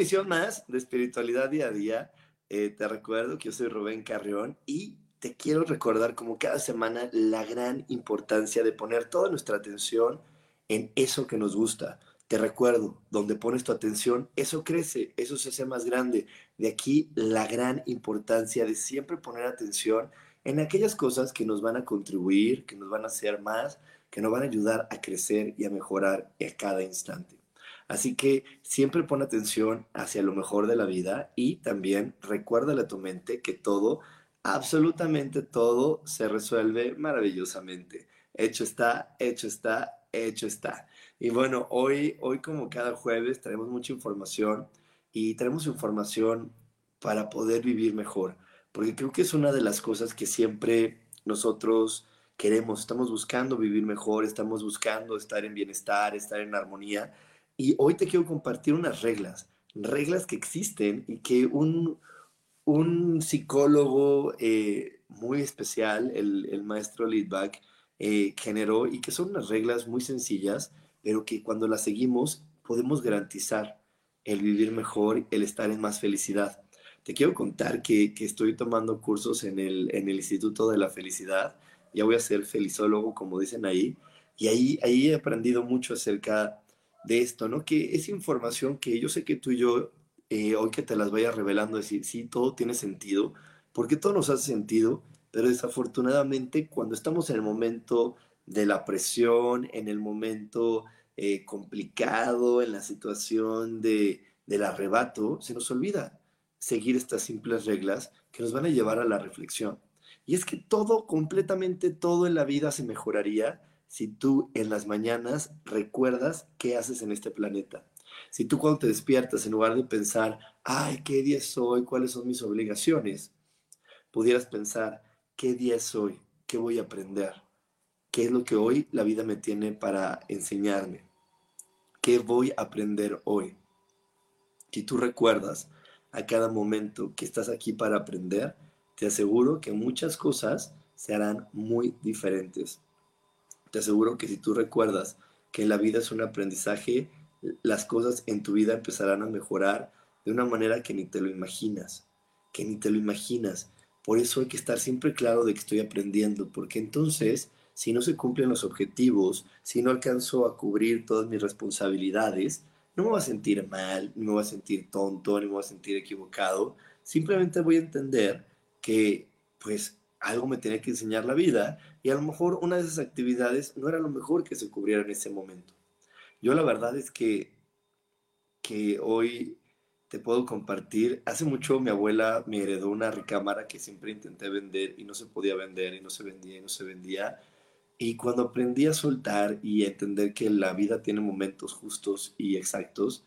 Emisión más de Espiritualidad Día a Día. Eh, te recuerdo que yo soy Rubén Carrión y te quiero recordar como cada semana la gran importancia de poner toda nuestra atención en eso que nos gusta. Te recuerdo, donde pones tu atención, eso crece, eso se hace más grande. De aquí la gran importancia de siempre poner atención en aquellas cosas que nos van a contribuir, que nos van a hacer más, que nos van a ayudar a crecer y a mejorar a cada instante. Así que siempre pon atención hacia lo mejor de la vida y también recuérdale a tu mente que todo, absolutamente todo, se resuelve maravillosamente. Hecho está, hecho está, hecho está. Y bueno, hoy, hoy como cada jueves tenemos mucha información y tenemos información para poder vivir mejor, porque creo que es una de las cosas que siempre nosotros queremos, estamos buscando vivir mejor, estamos buscando estar en bienestar, estar en armonía y hoy te quiero compartir unas reglas, reglas que existen y que un, un psicólogo eh, muy especial, el, el maestro Lidback, eh, generó y que son unas reglas muy sencillas, pero que cuando las seguimos podemos garantizar el vivir mejor, el estar en más felicidad. Te quiero contar que, que estoy tomando cursos en el, en el Instituto de la Felicidad. Ya voy a ser felizólogo, como dicen ahí. Y ahí, ahí he aprendido mucho acerca de esto, ¿no? Que es información que yo sé que tú y yo, eh, hoy que te las vaya revelando, decir, sí, todo tiene sentido, porque todo nos hace sentido, pero desafortunadamente cuando estamos en el momento de la presión, en el momento eh, complicado, en la situación de, del arrebato, se nos olvida seguir estas simples reglas que nos van a llevar a la reflexión. Y es que todo, completamente todo en la vida se mejoraría si tú en las mañanas recuerdas qué haces en este planeta. Si tú cuando te despiertas, en lugar de pensar, ay, ¿qué día es hoy? ¿Cuáles son mis obligaciones? Pudieras pensar, ¿qué día es hoy? ¿Qué voy a aprender? ¿Qué es lo que hoy la vida me tiene para enseñarme? ¿Qué voy a aprender hoy? Si tú recuerdas a cada momento que estás aquí para aprender, te aseguro que muchas cosas se harán muy diferentes. Te aseguro que si tú recuerdas que la vida es un aprendizaje, las cosas en tu vida empezarán a mejorar de una manera que ni te lo imaginas, que ni te lo imaginas. Por eso hay que estar siempre claro de que estoy aprendiendo, porque entonces, si no se cumplen los objetivos, si no alcanzo a cubrir todas mis responsabilidades, no me voy a sentir mal, ni me voy a sentir tonto, ni me voy a sentir equivocado. Simplemente voy a entender que, pues, algo me tenía que enseñar la vida y a lo mejor una de esas actividades no era lo mejor que se cubriera en ese momento. Yo la verdad es que, que hoy te puedo compartir, hace mucho mi abuela me heredó una recámara que siempre intenté vender y no se podía vender y no se vendía y no se vendía. Y cuando aprendí a soltar y a entender que la vida tiene momentos justos y exactos,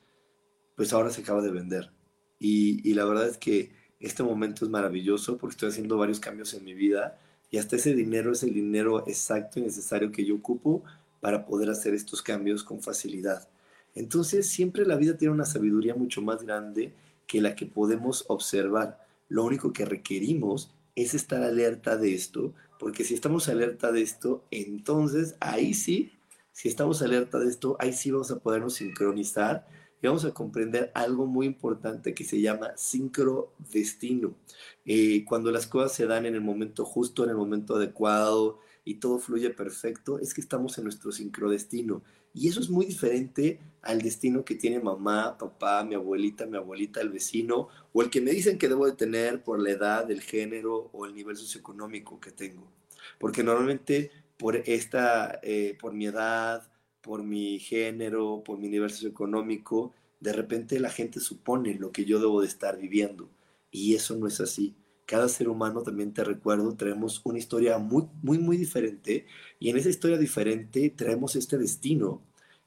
pues ahora se acaba de vender. Y, y la verdad es que este momento es maravilloso porque estoy haciendo varios cambios en mi vida y hasta ese dinero es el dinero exacto y necesario que yo ocupo para poder hacer estos cambios con facilidad. Entonces, siempre la vida tiene una sabiduría mucho más grande que la que podemos observar. Lo único que requerimos es estar alerta de esto, porque si estamos alerta de esto, entonces ahí sí, si estamos alerta de esto, ahí sí vamos a podernos sincronizar y vamos a comprender algo muy importante que se llama sincrodestino. Eh, cuando las cosas se dan en el momento justo, en el momento adecuado, y todo fluye perfecto, es que estamos en nuestro sincrodestino. Y eso es muy diferente al destino que tiene mamá, papá, mi abuelita, mi abuelita, el vecino, o el que me dicen que debo de tener por la edad, el género o el nivel socioeconómico que tengo. Porque normalmente por esta, eh, por mi edad, por mi género, por mi nivel socioeconómico, de repente la gente supone lo que yo debo de estar viviendo. Y eso no es así. Cada ser humano, también te recuerdo, traemos una historia muy, muy, muy diferente. Y en esa historia diferente traemos este destino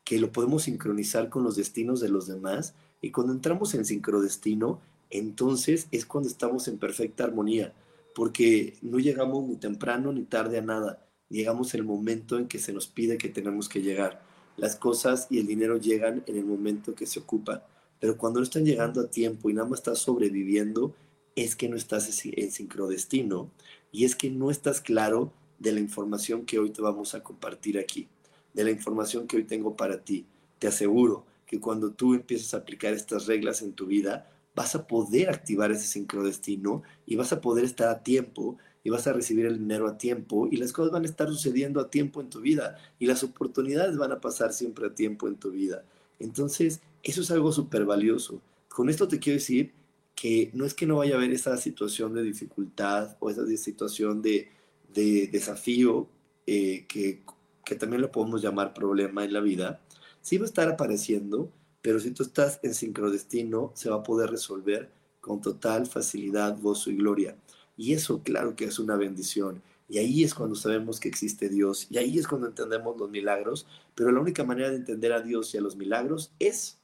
que lo podemos sincronizar con los destinos de los demás. Y cuando entramos en sincrodestino, entonces es cuando estamos en perfecta armonía. Porque no llegamos ni temprano ni tarde a nada. Llegamos el momento en que se nos pide que tenemos que llegar las cosas y el dinero llegan en el momento que se ocupa. Pero cuando no están llegando a tiempo y nada más estás sobreviviendo, es que no estás en sincrodestino y es que no estás claro de la información que hoy te vamos a compartir aquí, de la información que hoy tengo para ti. Te aseguro que cuando tú empieces a aplicar estas reglas en tu vida, vas a poder activar ese sincrodestino y vas a poder estar a tiempo y vas a recibir el dinero a tiempo y las cosas van a estar sucediendo a tiempo en tu vida y las oportunidades van a pasar siempre a tiempo en tu vida. Entonces, eso es algo súper valioso. Con esto te quiero decir que no es que no vaya a haber esa situación de dificultad o esa situación de, desafío eh, que, que también lo podemos llamar problema en la vida. Sí va a estar apareciendo, pero si tú estás en sincrodestino, se va a poder resolver con total facilidad, gozo y gloria. Y eso, claro que es una bendición. Y ahí es cuando sabemos que existe Dios. Y ahí es cuando entendemos los milagros. Pero la única manera de entender a Dios y a los milagros es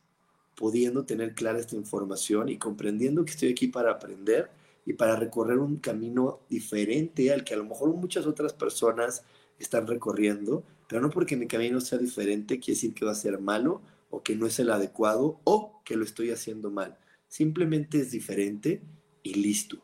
pudiendo tener clara esta información y comprendiendo que estoy aquí para aprender y para recorrer un camino diferente al que a lo mejor muchas otras personas están recorriendo, pero no porque mi camino sea diferente quiere decir que va a ser malo o que no es el adecuado o que lo estoy haciendo mal. Simplemente es diferente y listo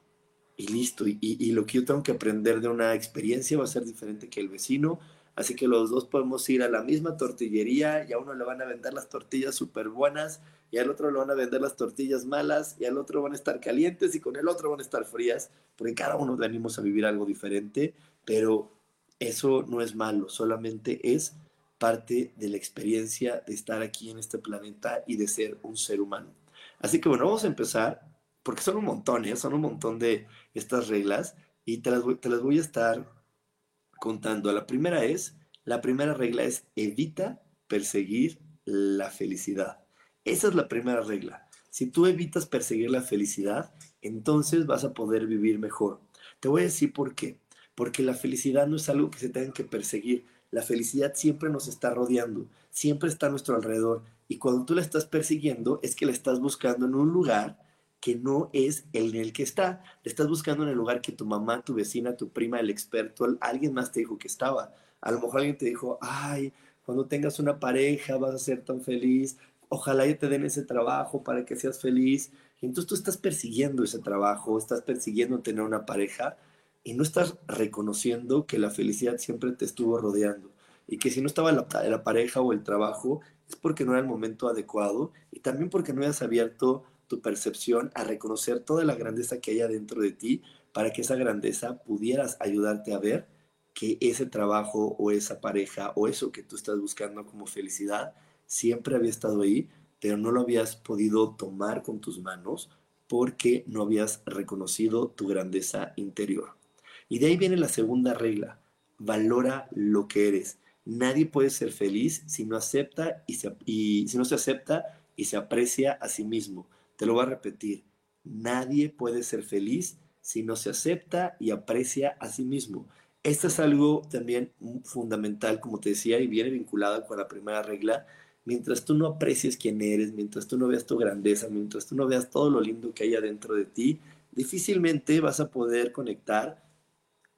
y listo. Y, lo que yo tengo que aprender de una experiencia va a ser diferente que el vecino. Así que los dos podemos ir a la misma tortillería y a uno le van a vender las tortillas súper buenas y al otro le van a vender las tortillas malas y al otro van a estar calientes y con el otro van a estar frías, porque cada uno venimos a vivir algo diferente, pero eso no es malo, solamente es parte de la experiencia de estar aquí en este planeta y de ser un ser humano. Así que bueno, vamos a empezar porque son un montón, ¿eh? son un montón de estas reglas y te las, voy, te las voy a estar contando. La primera es, la primera regla es evita perseguir la felicidad. Esa es la primera regla. Si tú evitas perseguir la felicidad, entonces vas a poder vivir mejor. Te voy a decir por qué. Porque la felicidad no es algo que se tenga que perseguir. La felicidad siempre nos está rodeando, siempre está a nuestro alrededor. Y cuando tú la estás persiguiendo, es que la estás buscando en un lugar que no es el en el que está. Le estás buscando en el lugar que tu mamá, tu vecina, tu prima, el experto, alguien más te dijo que estaba. A lo mejor alguien te dijo, ay, cuando tengas una pareja vas a ser tan feliz, ojalá ya te den ese trabajo para que seas feliz. Y entonces tú estás persiguiendo ese trabajo, estás persiguiendo tener una pareja y no estás reconociendo que la felicidad siempre te estuvo rodeando y que si no estaba la, la pareja o el trabajo es porque no era el momento adecuado y también porque no hayas abierto tu percepción a reconocer toda la grandeza que hay adentro de ti para que esa grandeza pudieras ayudarte a ver que ese trabajo o esa pareja o eso que tú estás buscando como felicidad siempre había estado ahí, pero no lo habías podido tomar con tus manos porque no habías reconocido tu grandeza interior. Y de ahí viene la segunda regla, valora lo que eres. Nadie puede ser feliz si no acepta y, y si no se acepta y se aprecia a sí mismo. Te lo voy a repetir. Nadie puede ser feliz si no se acepta y aprecia a sí mismo. Esto es algo también fundamental, como te decía, y viene vinculado con la primera regla. Mientras tú no aprecies quién eres, mientras tú no veas tu grandeza, mientras tú no veas todo lo lindo que hay adentro de ti, difícilmente vas a poder conectar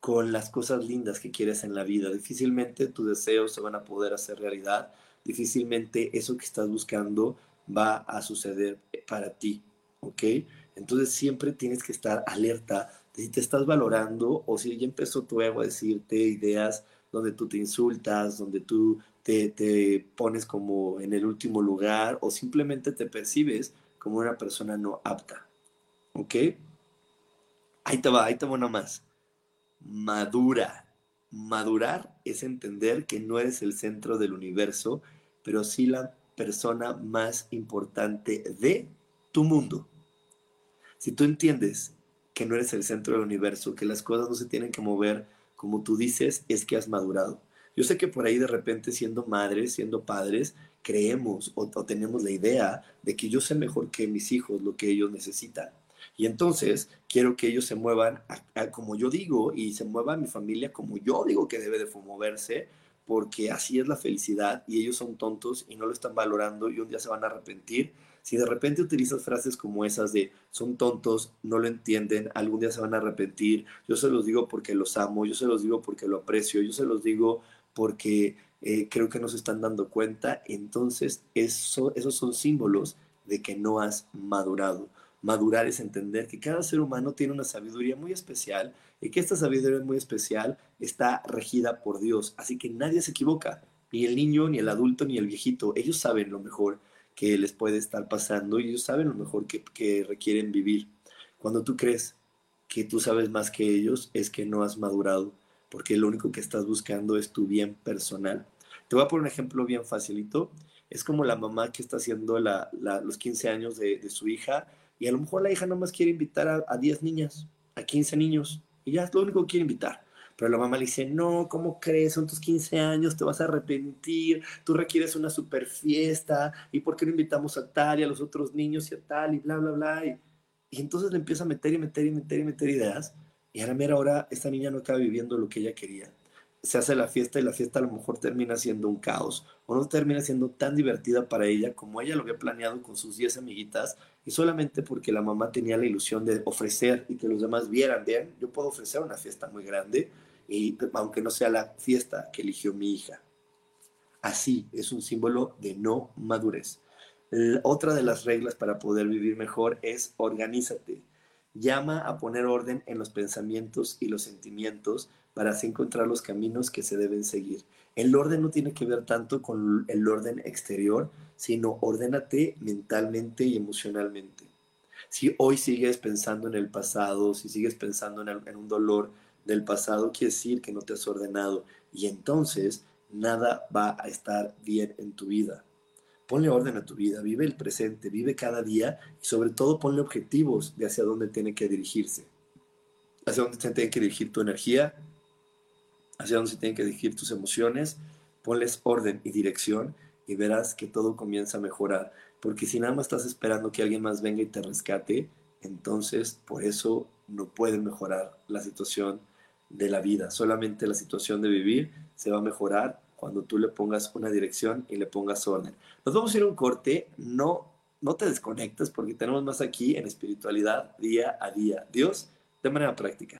con las cosas lindas que quieres en la vida. Difícilmente tus deseos se van a poder hacer realidad. Difícilmente eso que estás buscando va a suceder para ti, ¿ok? Entonces siempre tienes que estar alerta de si te estás valorando o si ya empezó tu ego a decirte ideas donde tú te insultas, donde tú te, te pones como en el último lugar o simplemente te percibes como una persona no apta, ¿ok? Ahí te va, ahí te va una más. Madura. madurar es entender que no eres el centro del universo, pero sí la persona más importante de tu mundo. Si tú entiendes que no eres el centro del universo, que las cosas no se tienen que mover como tú dices, es que has madurado. Yo sé que por ahí de repente siendo madres, siendo padres, creemos o, tenemos la idea de que yo sé mejor que mis hijos lo que ellos necesitan. Y entonces quiero que ellos se muevan como yo digo y se mueva mi familia como yo digo que debe de moverse, porque así es la felicidad y ellos son tontos y no lo están valorando y un día se van a arrepentir. Si de repente utilizas frases como esas de son tontos, no lo entienden, algún día se van a arrepentir, yo se los digo porque los amo, yo se los digo porque lo aprecio, yo se los digo porque eh, creo que no se están dando cuenta, entonces eso, esos son símbolos de que no has madurado. Madurar es entender que cada ser humano tiene una sabiduría muy especial y que esta sabiduría muy especial está regida por Dios. Así que nadie se equivoca, ni el niño, ni el adulto, ni el viejito. Ellos saben lo mejor que les puede estar pasando y ellos saben lo mejor que, que requieren vivir. Cuando tú crees que tú sabes más que ellos, es que no has madurado porque lo único que estás buscando es tu bien personal. Te voy a poner un ejemplo bien facilito. Es como la mamá que está haciendo los 15 años de, su hija y a lo mejor la hija nomás quiere invitar a, a 10 niñas, a 15 niños, y ya es lo único que quiere invitar. Pero la mamá le dice, no, ¿cómo crees? Son tus 15 años, te vas a arrepentir, tú requieres una super fiesta, ¿y por qué no invitamos a tal y a los otros niños y a tal y bla, bla, bla? Y, y entonces le empieza a meter y meter y meter y meter ideas y a la mera hora esta niña no acaba viviendo lo que ella quería. Se hace la fiesta y la fiesta a lo mejor termina siendo un caos o no termina siendo tan divertida para ella como ella lo había planeado con sus 10 amiguitas y solamente porque la mamá tenía la ilusión de ofrecer y que los demás vieran, vean, yo puedo ofrecer una fiesta muy grande y aunque no sea la fiesta que eligió mi hija. Así es un símbolo de no madurez. otra de las reglas para poder vivir mejor es organízate llama a poner orden en los pensamientos y los sentimientos para así encontrar los caminos que se deben seguir. El orden no tiene que ver tanto con el orden exterior, sino ordénate mentalmente y emocionalmente. Si hoy sigues pensando en el pasado, si sigues pensando en, un dolor del pasado, quiere decir que no te has ordenado y entonces nada va a estar bien en tu vida. Ponle orden a tu vida, vive el presente, vive cada día y sobre todo ponle objetivos de hacia dónde tiene que dirigirse. Hacia dónde tiene que dirigir tu energía, hacia dónde se tienen que dirigir tus emociones. Ponles orden y dirección y verás que todo comienza a mejorar. Porque si nada más estás esperando que alguien más venga y te rescate, entonces por eso no puede mejorar la situación de la vida. Solamente la situación de vivir se va a mejorar cuando tú le pongas una dirección y le pongas orden. Nos vamos a ir a un corte, no, no te desconectes porque tenemos más aquí en espiritualidad día a día. Dios, de manera práctica.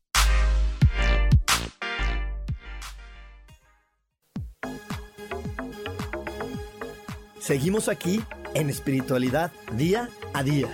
Seguimos aquí en espiritualidad día a día.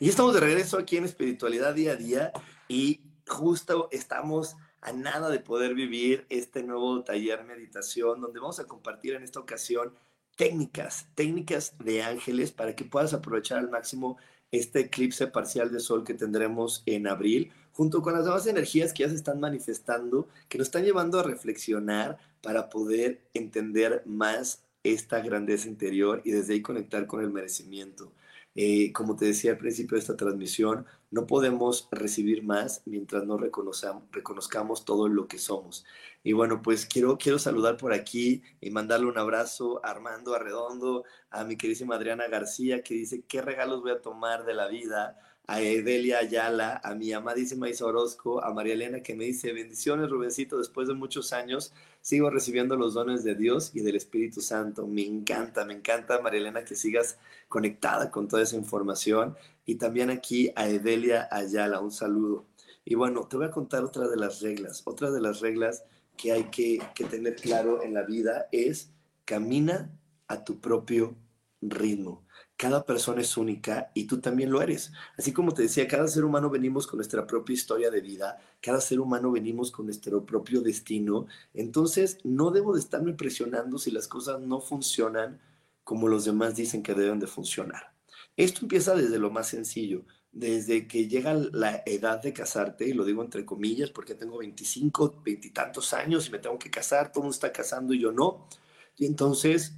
Y estamos de regreso aquí en Espiritualidad Día a Día y justo estamos a nada de poder vivir este nuevo taller meditación donde vamos a compartir en esta ocasión técnicas, técnicas de ángeles para que puedas aprovechar al máximo este eclipse parcial de sol que tendremos en abril, junto con las demás energías que ya se están manifestando, que nos están llevando a reflexionar para poder entender más esta grandeza interior y desde ahí conectar con el merecimiento. Eh, como te decía al principio de esta transmisión, no podemos recibir más mientras no reconozcamos todo lo que somos. Y bueno, pues quiero, saludar por aquí y mandarle un abrazo a Armando Arredondo, a mi queridísima Adriana García, que dice, ¿qué regalos voy a tomar de la vida? A Edelia Ayala, a mi amadísima Isa Orozco, a María Elena que me dice, bendiciones Rubencito, después de muchos años sigo recibiendo los dones de Dios y del Espíritu Santo. Me encanta, me encanta María Elena que sigas conectada con toda esa información. Y también aquí a Edelia Ayala, un saludo. Y bueno, te voy a contar otra de las reglas. Otra de las reglas que hay que, que tener claro en la vida es camina a tu propio ritmo. Cada persona es única y tú también lo eres. Así como te decía, cada ser humano venimos con nuestra propia historia de vida, cada ser humano venimos con nuestro propio destino. Entonces, no debo de estarme presionando si las cosas no funcionan como los demás dicen que deben de funcionar. Esto empieza desde lo más sencillo, desde que llega la edad de casarte, y lo digo entre comillas porque tengo 25, 20 y tantos años y me tengo que casar, todo el mundo está casando y yo no. Y entonces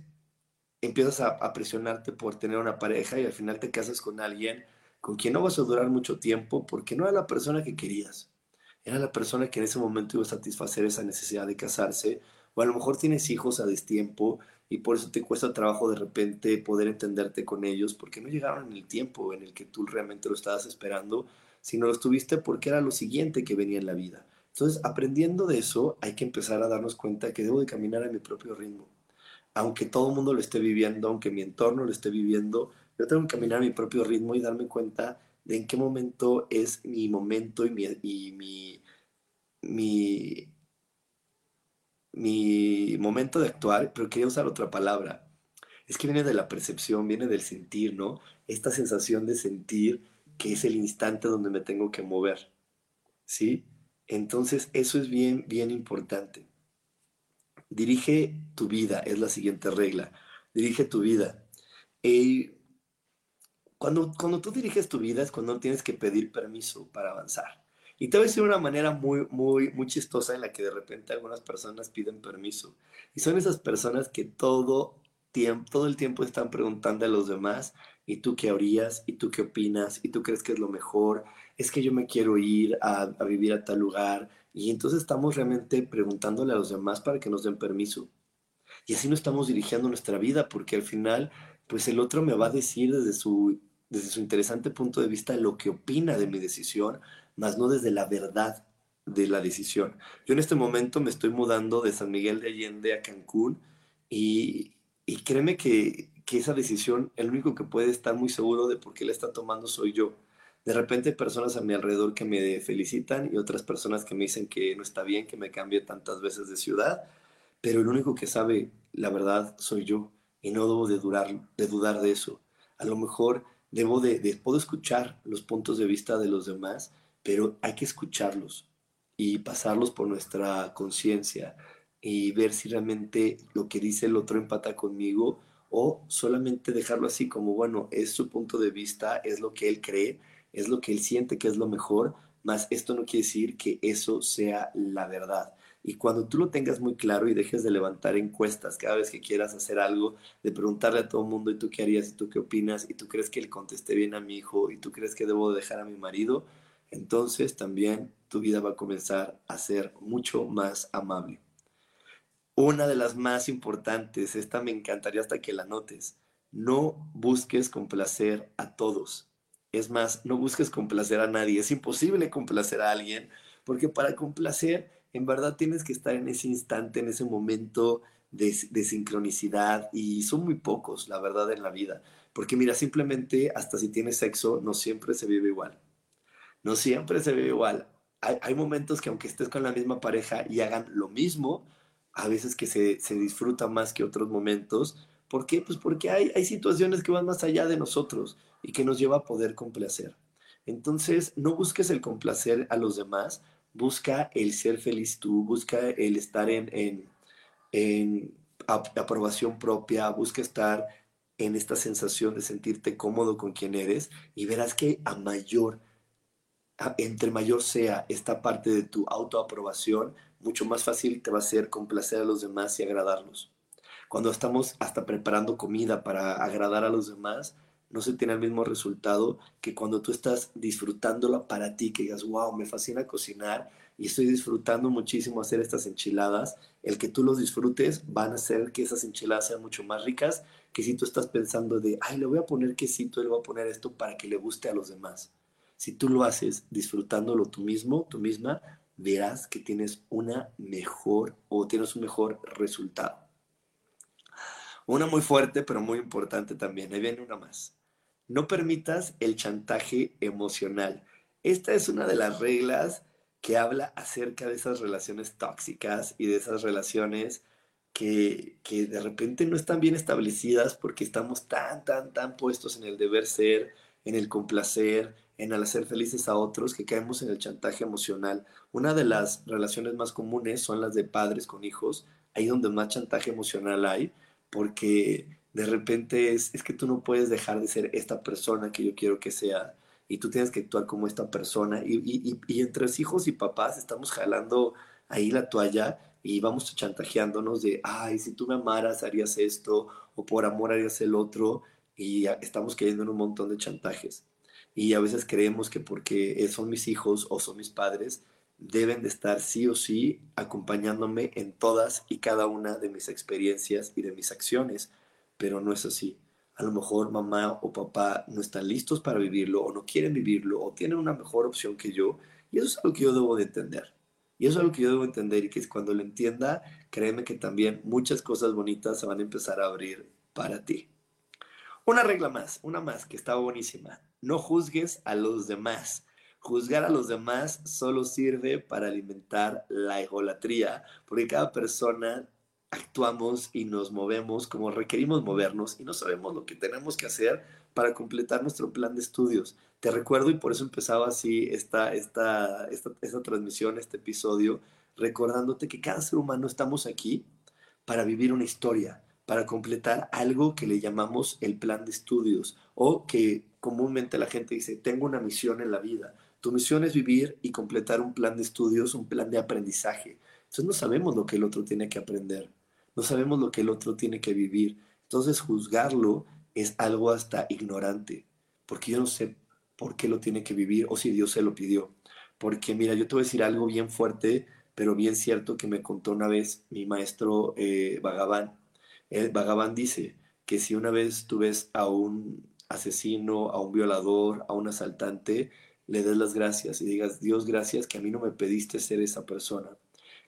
empiezas a, presionarte por tener una pareja y al final te casas con alguien con quien no vas a durar mucho tiempo porque no era la persona que querías. Era la persona que en ese momento iba a satisfacer esa necesidad de casarse. O a lo mejor tienes hijos a destiempo y por eso te cuesta trabajo de repente poder entenderte con ellos porque no llegaron en el tiempo en el que tú realmente lo estabas esperando, sino lo estuviste porque era lo siguiente que venía en la vida. Entonces, aprendiendo de eso, hay que empezar a darnos cuenta que debo de caminar a mi propio ritmo aunque todo el mundo lo esté viviendo, aunque mi entorno lo esté viviendo, yo tengo que caminar a mi propio ritmo y darme cuenta de en qué momento es mi momento y mi, mi, mi momento de actuar, pero quería usar otra palabra. Es que viene de la percepción, viene del sentir, ¿no? Esta sensación de sentir que es el instante donde me tengo que mover, ¿sí? Entonces, eso es bien, bien importante. Dirige tu vida, es la siguiente regla. Dirige tu vida. Y cuando, cuando tú diriges tu vida es cuando tienes que pedir permiso para avanzar. Y te voy a decir una manera muy, muy, muy chistosa en la que de repente algunas personas piden permiso. Y son esas personas que todo, tiempo, todo el tiempo están preguntando a los demás, ¿y tú qué harías? ¿Y tú qué opinas? ¿Y tú crees que es lo mejor? Es que yo me quiero ir a, a vivir a tal lugar y entonces estamos realmente preguntándole a los demás para que nos den permiso. Y así no estamos dirigiendo nuestra vida, porque al final, pues el otro me va a decir desde su, desde su interesante punto de vista lo que opina de mi decisión, más no desde la verdad de la decisión. Yo en este momento me estoy mudando de San Miguel de Allende a Cancún y, y créeme que, que esa decisión, el único que puede estar muy seguro de por qué la está tomando soy yo de repente personas a mi alrededor que me felicitan y otras personas que me dicen que no está bien que me cambie tantas veces de ciudad, pero el único que sabe la verdad soy yo y no debo de, dudar de eso. A lo mejor debo de, de, puedo escuchar los puntos de vista de los demás, pero hay que escucharlos y pasarlos por nuestra conciencia y ver si realmente lo que dice el otro empata conmigo o solamente dejarlo así como, bueno, es su punto de vista, es lo que él cree, es lo que él siente que es lo mejor, más esto no quiere decir que eso sea la verdad. Y cuando tú lo tengas muy claro y dejes de levantar encuestas cada vez que quieras hacer algo, de preguntarle a todo el mundo, ¿y tú qué harías? ¿Y tú qué opinas? ¿Y tú crees que le contesté bien a mi hijo? ¿Y tú crees que debo dejar a mi marido? Entonces también tu vida va a comenzar a ser mucho más amable. Una de las más importantes, esta me encantaría hasta que la notes, no busques complacer a todos es más, no busques complacer a nadie. Es imposible complacer a alguien, porque para complacer, en verdad tienes que estar en ese instante, en ese momento de, sincronicidad, y son muy pocos, la verdad, en la vida. Porque mira, simplemente hasta si tienes sexo, no siempre se vive igual. No siempre se vive igual. Hay, momentos que aunque estés con la misma pareja y hagan lo mismo, a veces que se, se disfruta más que otros momentos. ¿Por qué? Pues porque hay, hay situaciones que van más allá de nosotros y que nos lleva a poder complacer. Entonces, no busques el complacer a los demás, busca el ser feliz tú, busca el estar en, en, en aprobación propia, busca estar en esta sensación de sentirte cómodo con quien eres y verás que a mayor, entre mayor sea esta parte de tu autoaprobación, mucho más fácil te va a ser complacer a los demás y agradarlos. Cuando estamos hasta preparando comida para agradar a los demás, no se tiene el mismo resultado que cuando tú estás disfrutándolo para ti, que digas, wow, me fascina cocinar y estoy disfrutando muchísimo hacer estas enchiladas. El que tú los disfrutes van a hacer que esas enchiladas sean mucho más ricas que si tú estás pensando de, ay, le voy a poner quesito, le voy a poner esto para que le guste a los demás. Si tú lo haces disfrutándolo tú mismo, tú misma, verás que tienes una mejor o tienes un mejor resultado. Una muy fuerte, pero muy importante también. Ahí viene una más. No permitas el chantaje emocional. Esta es una de las reglas que habla acerca de esas relaciones tóxicas y de esas relaciones que, que, de repente no están bien establecidas porque estamos tan, tan, tan puestos en el deber ser, en el complacer, en el hacer felices a otros, que caemos en el chantaje emocional. Una de las relaciones más comunes son las de padres con hijos, ahí donde más chantaje emocional hay, porque de repente es, es que tú no puedes dejar de ser esta persona que yo quiero que sea y tú tienes que actuar como esta persona y, y, y entre hijos y papás estamos jalando ahí la toalla y vamos chantajeándonos de, ay, si tú me amaras harías esto o por amor harías el otro y estamos cayendo en un montón de chantajes. Y a veces creemos que porque son mis hijos o son mis padres, deben de estar sí o sí acompañándome en todas y cada una de mis experiencias y de mis acciones, pero no es así. A lo mejor mamá o papá no están listos para vivirlo o no quieren vivirlo o tienen una mejor opción que yo y eso es algo que yo debo de entender. Y eso es algo que yo debo entender y que cuando lo entienda, créeme que también muchas cosas bonitas se van a empezar a abrir para ti. Una regla más, una más que está buenísima. No juzgues a los demás. Juzgar a los demás solo sirve para alimentar la egolatría, porque cada persona actuamos y nos movemos como requerimos movernos y no sabemos lo que tenemos que hacer para completar nuestro plan de estudios. Te recuerdo y por eso empezaba así esta, esta, esta, esta transmisión, este episodio, recordándote que cada ser humano estamos aquí para vivir una historia, para completar algo que le llamamos el plan de estudios o que comúnmente la gente dice, tengo una misión en la vida. Tu misión es vivir y completar un plan de estudios, un plan de aprendizaje. Entonces no sabemos lo que el otro tiene que aprender, no sabemos lo que el otro tiene que vivir. Entonces juzgarlo es algo hasta ignorante, porque yo no sé por qué lo tiene que vivir o si Dios se lo pidió. Porque mira, yo te voy a decir algo bien fuerte, pero bien cierto que me contó una vez mi maestro eh, Bhagavan. El Bhagavan dice que si una vez tú ves a un asesino, a un violador, a un asaltante, le des las gracias y digas, Dios, gracias que a mí no me pediste ser esa persona.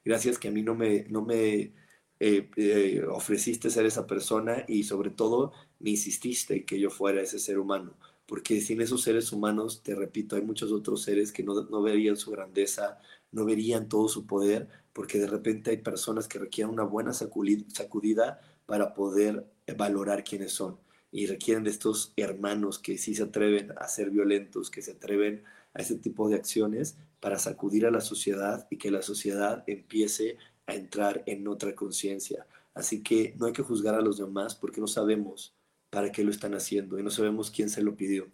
Gracias que a mí no me, no me eh, eh, ofreciste ser esa persona y sobre todo me insististe que yo fuera ese ser humano. Porque sin esos seres humanos, te repito, hay muchos otros seres que no, no verían su grandeza, no verían todo su poder, porque de repente hay personas que requieren una buena sacudida para poder valorar quiénes son y requieren de estos hermanos que sí se atreven a ser violentos, que se atreven a ese tipo de acciones para sacudir a la sociedad y que la sociedad empiece a entrar en otra conciencia. Así que no hay que juzgar a los demás porque no sabemos para qué lo están haciendo y no sabemos quién se lo pidió.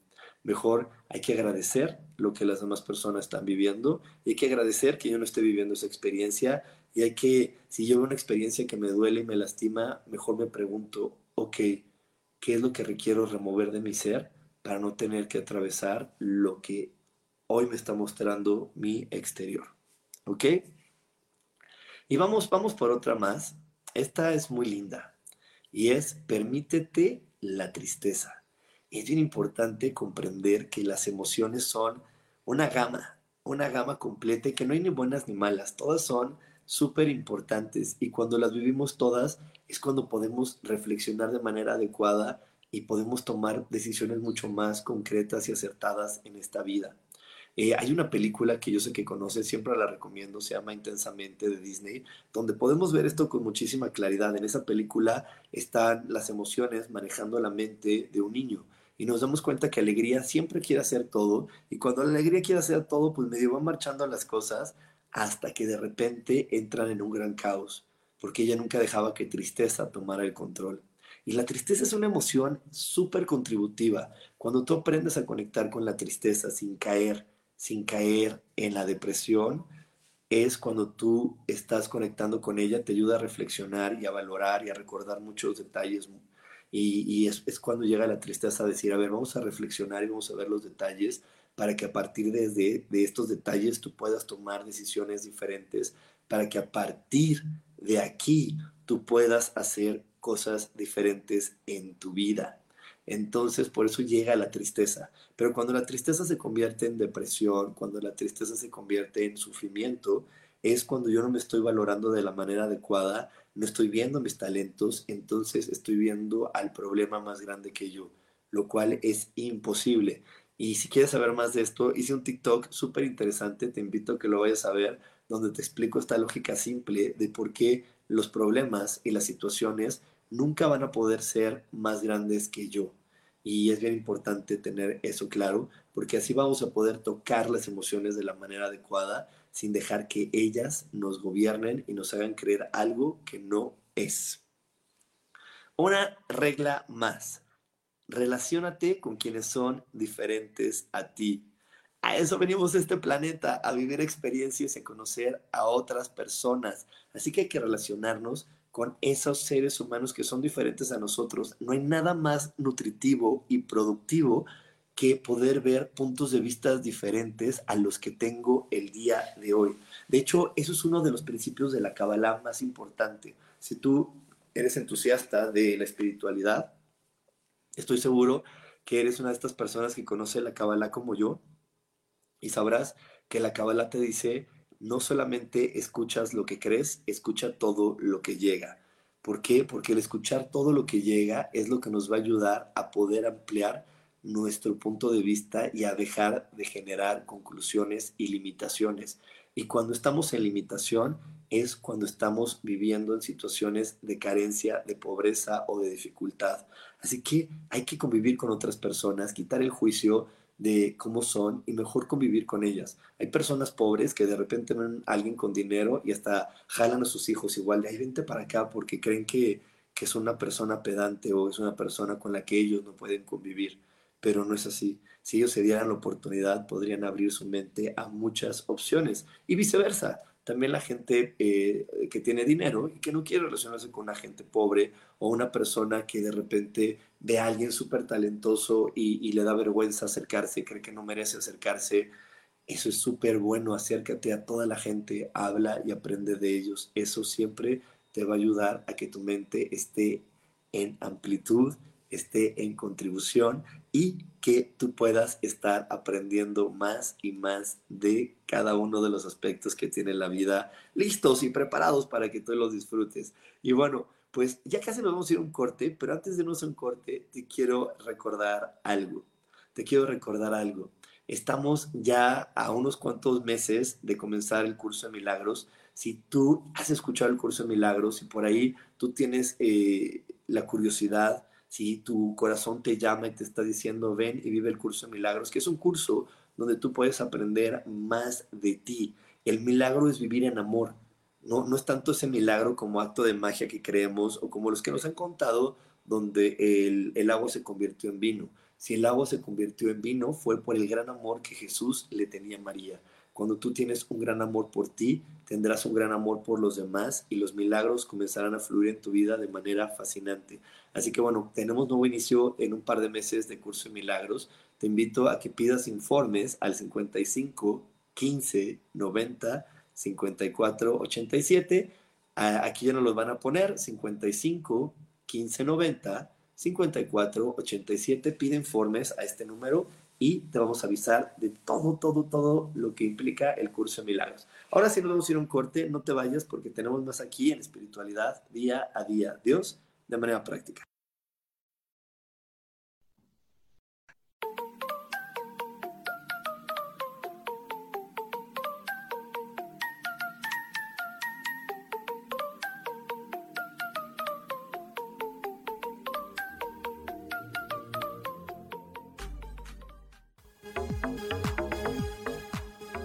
Mejor hay que agradecer lo que las demás personas están viviendo y hay que agradecer que yo no esté viviendo esa experiencia y hay que, si yo veo una experiencia que me duele y me lastima, mejor me pregunto, ok, qué es lo que requiero remover de mi ser para no tener que atravesar lo que hoy me está mostrando mi exterior. ¿Ok? Y vamos, vamos por otra más. Esta es muy linda y es permítete la tristeza. Es bien importante comprender que las emociones son una gama, una gama completa y que no hay ni buenas ni malas, todas son súper importantes y cuando las vivimos todas es cuando podemos reflexionar de manera adecuada y podemos tomar decisiones mucho más concretas y acertadas en esta vida. Eh, hay una película que yo sé que conoces, siempre la recomiendo, se llama Intensamente de Disney, donde podemos ver esto con muchísima claridad. En esa película están las emociones manejando la mente de un niño y nos damos cuenta que alegría siempre quiere hacer todo y cuando la alegría quiere hacer todo, pues medio van marchando las cosas hasta que de repente entran en un gran caos, porque ella nunca dejaba que tristeza tomara el control. Y la tristeza es una emoción súper contributiva. Cuando tú aprendes a conectar con la tristeza sin caer, sin caer en la depresión, es cuando tú estás conectando con ella, te ayuda a reflexionar y a valorar y a recordar muchos detalles Y, es, es, cuando llega la tristeza a decir, a ver, vamos a reflexionar y vamos a ver los detalles para que a partir de, de estos detalles tú puedas tomar decisiones diferentes, para que a partir de aquí tú puedas hacer cosas diferentes en tu vida. Entonces, por eso llega la tristeza. Pero cuando la tristeza se convierte en depresión, cuando la tristeza se convierte en sufrimiento, es cuando yo no me estoy valorando de la manera adecuada, no estoy viendo mis talentos, entonces estoy viendo al problema más grande que yo, lo cual es imposible. Y si quieres saber más de esto, hice un TikTok súper interesante, te invito a que lo vayas a ver, donde te explico esta lógica simple de por qué los problemas y las situaciones nunca van a poder ser más grandes que yo. Y es bien importante tener eso claro, porque así vamos a poder tocar las emociones de la manera adecuada sin dejar que ellas nos gobiernen y nos hagan creer algo que no es. Una regla más. Relaciónate con quienes son diferentes a ti. A eso venimos a este planeta, a vivir experiencias y a conocer a otras personas. Así que hay que relacionarnos con esos seres humanos que son diferentes a nosotros. No hay nada más nutritivo y productivo que poder ver puntos de vista diferentes a los que tengo el día de hoy. De hecho, eso es uno de los principios de la Kabbalah más importante. Si tú eres entusiasta de la espiritualidad, estoy seguro que eres una de estas personas que conoce la Kabbalah como yo y sabrás que la Kabbalah te dice no solamente escuchas lo que crees, escucha todo lo que llega. ¿Por qué? Porque el escuchar todo lo que llega es lo que nos va a ayudar a poder ampliar nuestro punto de vista y a dejar de generar conclusiones y limitaciones. Y cuando estamos en limitación es cuando estamos viviendo en situaciones de carencia, de pobreza o de dificultad. Así que hay que convivir con otras personas, quitar el juicio, de cómo son y mejor convivir con ellas. Hay personas pobres que de repente ven a alguien con dinero y hasta jalan a sus hijos igual de ahí vente para acá porque creen que, que es una persona pedante o es una persona con la que ellos no pueden convivir. Pero no es así. Si ellos se dieran la oportunidad, podrían abrir su mente a muchas opciones y viceversa también la gente eh, que tiene dinero y que no quiere relacionarse con una gente pobre o una persona que de repente ve a alguien súper talentoso y, le da vergüenza acercarse, cree que no merece acercarse. Eso es súper bueno, acércate a toda la gente, habla y aprende de ellos. Eso siempre te va a ayudar a que tu mente esté en amplitud, esté en contribución y que tú puedas estar aprendiendo más y más de cada uno de los aspectos que tiene la vida listos y preparados para que tú los disfrutes. Y bueno, pues ya casi nos vamos a ir a un corte, pero antes de irnos a un corte, te quiero recordar algo. Te quiero recordar algo. Estamos ya a unos cuantos meses de comenzar el curso de milagros. Si tú has escuchado el curso de milagros y por ahí tú tienes eh, la curiosidad, si tu corazón te llama y te está diciendo, ven y vive el curso de milagros, que es un curso donde tú puedes aprender más de ti. El milagro es vivir en amor. No, no es tanto ese milagro como acto de magia que creemos o como los que nos han contado donde el, el agua se convirtió en vino. Si el agua se convirtió en vino fue por el gran amor que Jesús le tenía a María. Cuando tú tienes un gran amor por ti, tendrás un gran amor por los demás y los milagros comenzarán a fluir en tu vida de manera fascinante. Así que bueno, tenemos nuevo inicio en un par de meses de curso de milagros. Te invito a que pidas informes al 55 15 90 54 87. Aquí ya nos los van a poner 55 15 90 54 87. Pide informes a este número y te vamos a avisar de todo, todo, todo lo que implica el curso de milagros. Ahora sí nos vamos a ir a un corte, no te vayas porque tenemos más aquí en espiritualidad día a día. Dios, de manera práctica.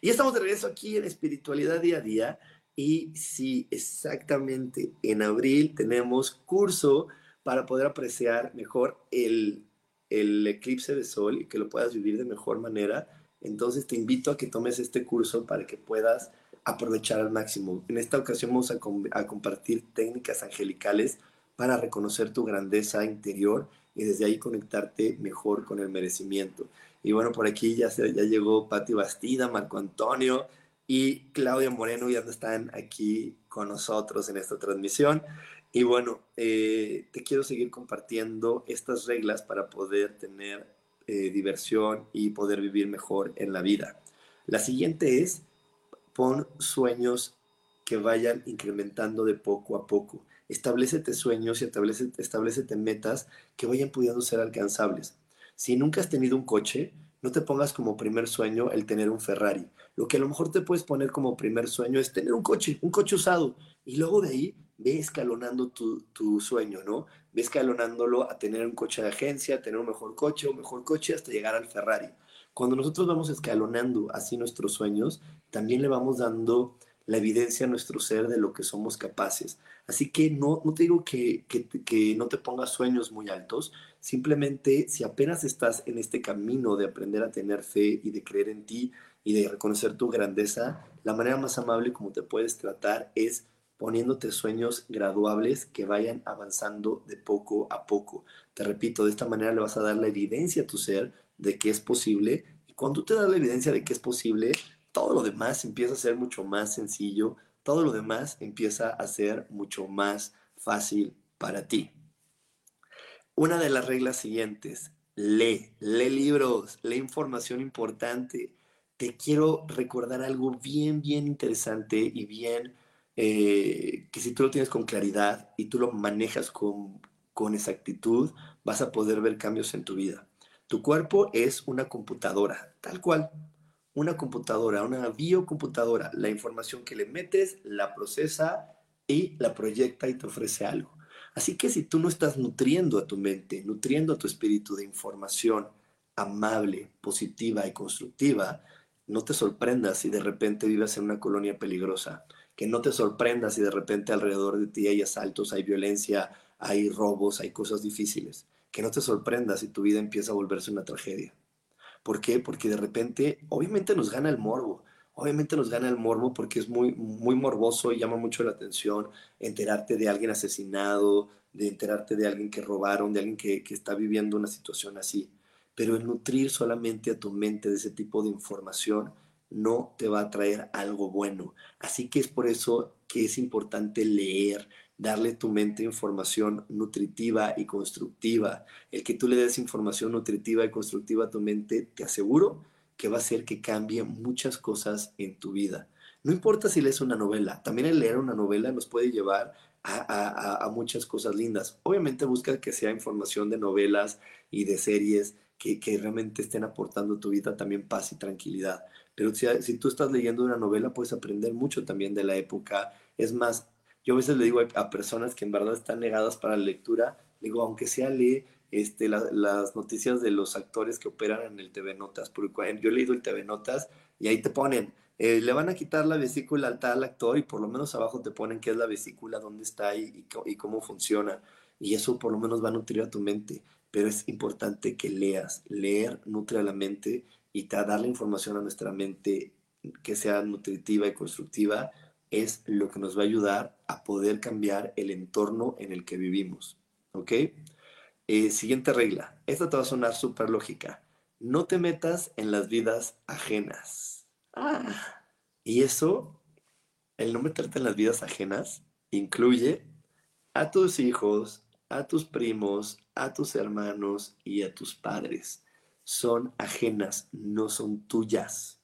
Y estamos de regreso aquí en Espiritualidad Día a Día. Y sí, exactamente, en abril tenemos curso para poder apreciar mejor el, eclipse de sol y que lo puedas vivir de mejor manera. Entonces te invito a que tomes este curso para que puedas aprovechar al máximo. En esta ocasión vamos a compartir técnicas angelicales para reconocer tu grandeza interior y desde ahí conectarte mejor con el merecimiento. Y bueno, por aquí ya, se, ya llegó Pati Bastida, Marco Antonio y Claudia Moreno ya están aquí con nosotros en esta transmisión. Y bueno, eh, te quiero seguir compartiendo estas reglas para poder tener eh, diversión y poder vivir mejor en la vida. La siguiente es, pon sueños que vayan incrementando de poco a poco. Establecete sueños y establecete, establecete metas que vayan pudiendo ser alcanzables. Si nunca has tenido un coche, no te pongas como primer sueño el tener un Ferrari. Lo que a lo mejor te puedes poner como primer sueño es tener un coche, un coche usado. Y luego de ahí ve escalonando tu, tu sueño, ¿no? Ve escalonándolo a tener un coche de agencia, a tener un mejor coche, un mejor coche hasta llegar al Ferrari. Cuando nosotros vamos escalonando así nuestros sueños, también le vamos dando la evidencia a nuestro ser de lo que somos capaces. Así que no, no te digo que, que, no te pongas sueños muy altos, Simplemente, si apenas estás en este camino de aprender a tener fe y de creer en ti y de reconocer tu grandeza, la manera más amable como te puedes tratar es poniéndote sueños graduables que vayan avanzando de poco a poco. Te repito, de esta manera le vas a dar la evidencia a tu ser de que es posible y cuando te das la evidencia de que es posible, todo lo demás empieza a ser mucho más sencillo, todo lo demás empieza a ser mucho más fácil para ti. Una de las reglas siguientes, lee, lee libros, lee información importante. Te quiero recordar algo bien, bien interesante y bien eh, que si tú lo tienes con claridad y tú lo manejas con, con exactitud, vas a poder ver cambios en tu vida. Tu cuerpo es una computadora, tal cual, una computadora, una biocomputadora. La información que le metes la procesa y la proyecta y te ofrece algo. Así que si tú no estás nutriendo a tu mente, nutriendo a tu espíritu de información amable, positiva y constructiva, no te sorprendas si de repente vives en una colonia peligrosa, que no te sorprendas si de repente alrededor de ti hay asaltos, hay violencia, hay robos, hay cosas difíciles, que no te sorprendas si tu vida empieza a volverse una tragedia. ¿Por qué? Porque de repente, obviamente nos gana el morbo, obviamente nos gana el morbo porque es muy, muy morboso y llama mucho la atención enterarte de alguien asesinado, de enterarte de alguien que robaron, de alguien que, que está viviendo una situación así. Pero el nutrir solamente a tu mente de ese tipo de información no te va a traer algo bueno. Así que es por eso que es importante leer, darle a tu mente información nutritiva y constructiva. El que tú le des información nutritiva y constructiva a tu mente, te aseguro que va a hacer que cambie muchas cosas en tu vida. No importa si lees una novela, también el leer una novela nos puede llevar a, muchas cosas lindas. Obviamente busca que sea información de novelas y de series que, realmente estén aportando a tu vida también paz y tranquilidad. Pero si, si, tú estás leyendo una novela, puedes aprender mucho también de la época. Es más, yo a veces le digo a, personas que en verdad están negadas para la lectura, digo, aunque sea lee este, las noticias de los actores que operan en el TV Notas, porque yo he leído el TV Notas y ahí te ponen, eh, le van a quitar la vesícula al tal actor y por lo menos abajo te ponen qué es la vesícula, dónde está y, y, cómo funciona. Y eso por lo menos va a nutrir a tu mente. Pero es importante que leas. Leer nutre a la mente y te dar la información a nuestra mente que sea nutritiva y constructiva es lo que nos va a ayudar a poder cambiar el entorno en el que vivimos. ¿Ok? Eh, siguiente regla. Esta te va a sonar súper lógica. No te metas en las vidas ajenas. Ah. Y eso, el no meterte en las vidas ajenas, incluye a tus hijos, a tus primos, a tus hermanos y a tus padres. Son ajenas, no son tuyas.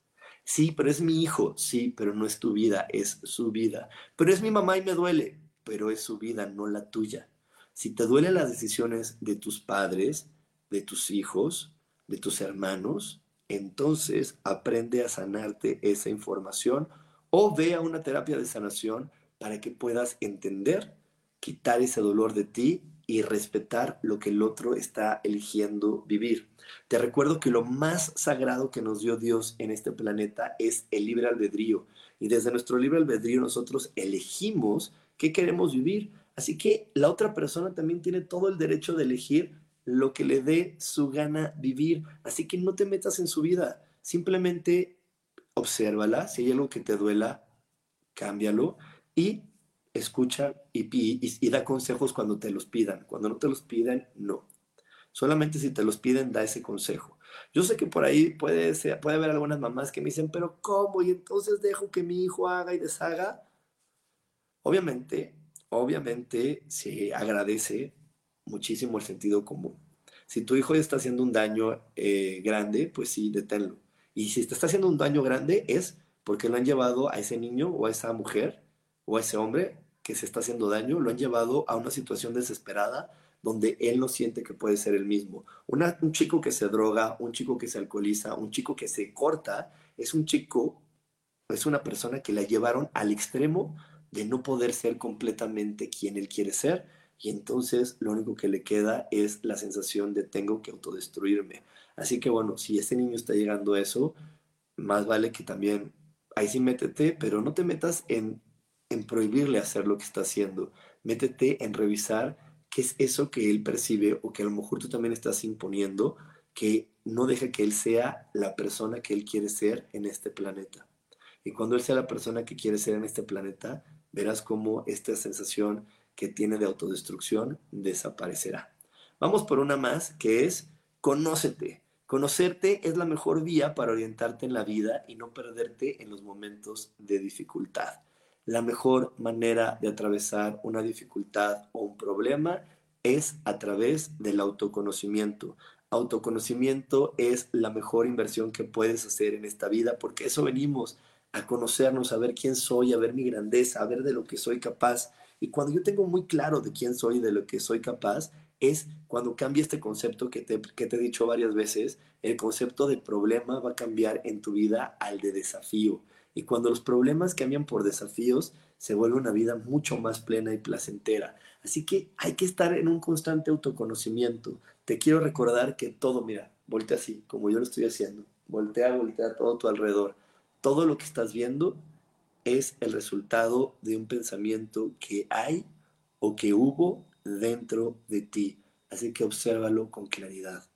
Sí, pero es mi hijo, sí, pero no es tu vida, es su vida. Pero es mi mamá y me duele, pero es su vida, no la tuya. Si te duelen las decisiones de tus padres, de tus hijos, de tus hermanos, entonces aprende a sanarte esa información o ve a una terapia de sanación para que puedas entender, quitar ese dolor de ti y respetar lo que el otro está eligiendo vivir. Te recuerdo que lo más sagrado que nos dio Dios en este planeta es el libre albedrío. Y desde nuestro libre albedrío nosotros elegimos qué queremos vivir. Así que la otra persona también tiene todo el derecho de elegir lo que le dé su gana vivir. Así que no te metas en su vida. Simplemente obsérvala. Si hay algo que te duela, cámbialo y escucha y, da consejos cuando te los pidan. Cuando no te los piden, no. Solamente si te los piden, da ese consejo. Yo sé que por ahí puede, ser, puede haber algunas mamás que me dicen, pero ¿cómo? Y entonces dejo que mi hijo haga y deshaga. Obviamente, obviamente se agradece muchísimo el sentido común. Si tu hijo está haciendo un daño eh, grande, pues sí, deténlo. Y si te está haciendo un daño grande es porque lo han llevado a ese niño o a esa mujer o a ese hombre que se está haciendo daño, lo han llevado a una situación desesperada donde él no siente que puede ser el mismo. un chico que se droga, un chico que se alcoholiza, un chico que se corta, es un chico, es una persona que la llevaron al extremo de no poder ser completamente quien él quiere ser y entonces lo único que le queda es la sensación de tengo que autodestruirme. Así que bueno, si este niño está llegando a eso, más vale que también, ahí sí métete, pero no te metas en, en prohibirle hacer lo que está haciendo. Métete en revisar qué es eso que él percibe o que a lo mejor tú también estás imponiendo, que no deja que él sea la persona que él quiere ser en este planeta. Y cuando él sea la persona que quiere ser en este planeta, verás cómo esta sensación que tiene de autodestrucción desaparecerá. Vamos por una más, que es conócete. Conocerte es la mejor vía para orientarte en la vida y no perderte en los momentos de dificultad. La mejor manera de atravesar una dificultad o un problema es a través del autoconocimiento. Autoconocimiento es la mejor inversión que puedes hacer en esta vida porque eso venimos a conocernos, a ver quién soy, a ver mi grandeza, a ver de lo que soy capaz. Y cuando yo tengo muy claro de quién soy y de lo que soy capaz, es cuando cambia este concepto que te, que te he dicho varias veces, el concepto de problema va a cambiar en tu vida al de desafío. Y cuando los problemas cambian por desafíos, se vuelve una vida mucho más plena y placentera. Así que hay que estar en un constante autoconocimiento. Te quiero recordar que todo, mira, voltea así, como yo lo estoy haciendo. Voltea, voltea todo tu alrededor. Todo lo que estás viendo es el resultado de un pensamiento que hay o que hubo dentro de ti. Así que obsérvalo con claridad.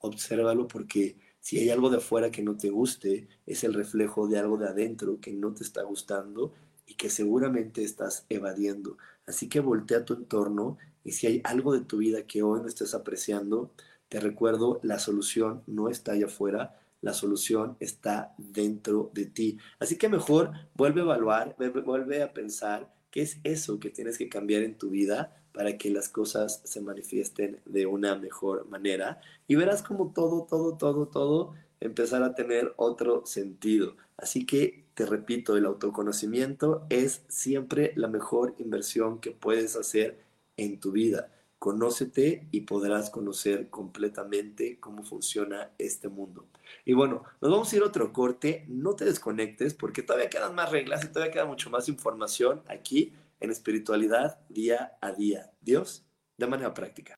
Obsérvalo porque si hay algo de afuera que no te guste, es el reflejo de algo de adentro que no te está gustando y que seguramente estás evadiendo. Así que voltea tu entorno y si hay algo de tu vida que hoy no estés apreciando, te recuerdo, la solución no está allá afuera, la solución está dentro de ti. Así que mejor vuelve a evaluar, vuelve a pensar qué es eso que tienes que cambiar en tu vida para que las cosas se manifiesten de una mejor manera. Y verás como todo, todo, todo, todo empezar a tener otro sentido. Así que te repito, el autoconocimiento es siempre la mejor inversión que puedes hacer en tu vida. Conócete y podrás conocer completamente cómo funciona este mundo. Y bueno, nos vamos a ir a otro corte. No te desconectes porque todavía quedan más reglas y todavía queda mucho más información aquí en espiritualidad día a día. Dios, de manera práctica.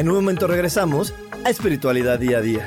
En un momento regresamos a Espiritualidad Día a Día.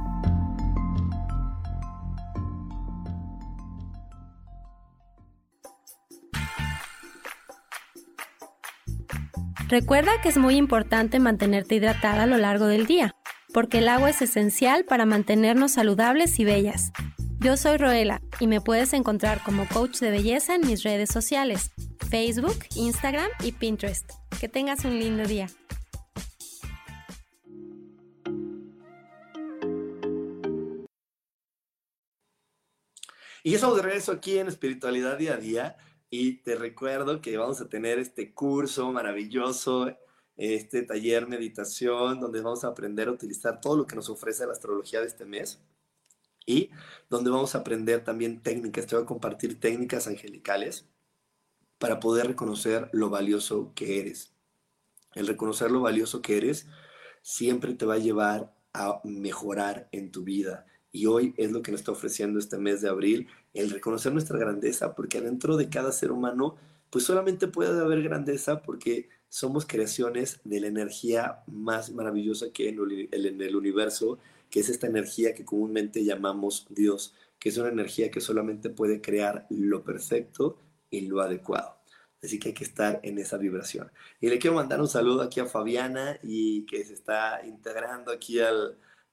Recuerda que es muy importante mantenerte hidratada a lo largo del día, porque el agua es esencial para mantenernos saludables y bellas. Yo soy Roela y me puedes encontrar como coach de belleza en mis redes sociales, Facebook, Instagram y Pinterest. Que tengas un lindo día. Y estamos de regreso aquí en Espiritualidad Día a Día y te recuerdo que vamos a tener este curso maravilloso, este taller meditación, donde vamos a aprender a utilizar todo lo que nos ofrece la astrología de este mes y donde vamos a aprender también técnicas. Te voy a compartir técnicas angelicales para poder reconocer lo valioso que eres. El reconocer lo valioso que eres siempre te va a llevar a mejorar en tu vida. Y hoy es lo que nos está ofreciendo este mes de abril, el reconocer nuestra grandeza, porque adentro de cada ser humano, pues solamente puede haber grandeza porque somos creaciones de la energía más maravillosa que hay en el universo que es esta energía que comúnmente llamamos Dios, que es una energía que solamente puede crear lo perfecto y lo adecuado. Así que hay que estar en esa vibración. Y le quiero mandar un saludo aquí a Fabiana y que se está integrando aquí